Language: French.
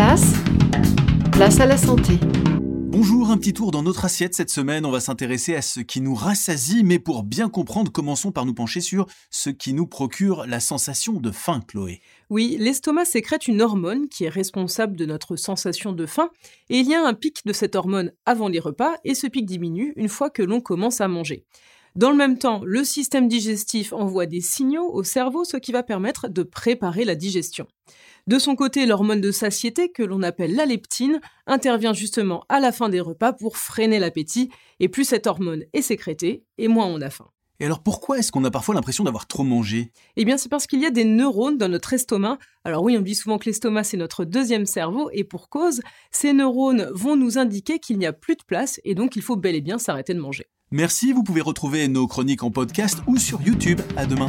place, place à la santé. Bonjour, un petit tour dans notre assiette cette semaine. On va s'intéresser à ce qui nous rassasie, mais pour bien comprendre, commençons par nous pencher sur ce qui nous procure la sensation de faim, Chloé. Oui, l'estomac sécrète une hormone qui est responsable de notre sensation de faim, et il y a un pic de cette hormone avant les repas, et ce pic diminue une fois que l'on commence à manger. Dans le même temps, le système digestif envoie des signaux au cerveau, ce qui va permettre de préparer la digestion. De son côté, l'hormone de satiété, que l'on appelle la leptine, intervient justement à la fin des repas pour freiner l'appétit, et plus cette hormone est sécrétée, et moins on a faim. Et alors pourquoi est-ce qu'on a parfois l'impression d'avoir trop mangé? Eh bien c'est parce qu'il y a des neurones dans notre estomac. Alors oui, on dit souvent que l'estomac c'est notre deuxième cerveau, et pour cause, ces neurones vont nous indiquer qu'il n'y a plus de place, et donc il faut bel et bien s'arrêter de manger. Merci, vous pouvez retrouver nos chroniques en podcast ou sur YouTube. À demain.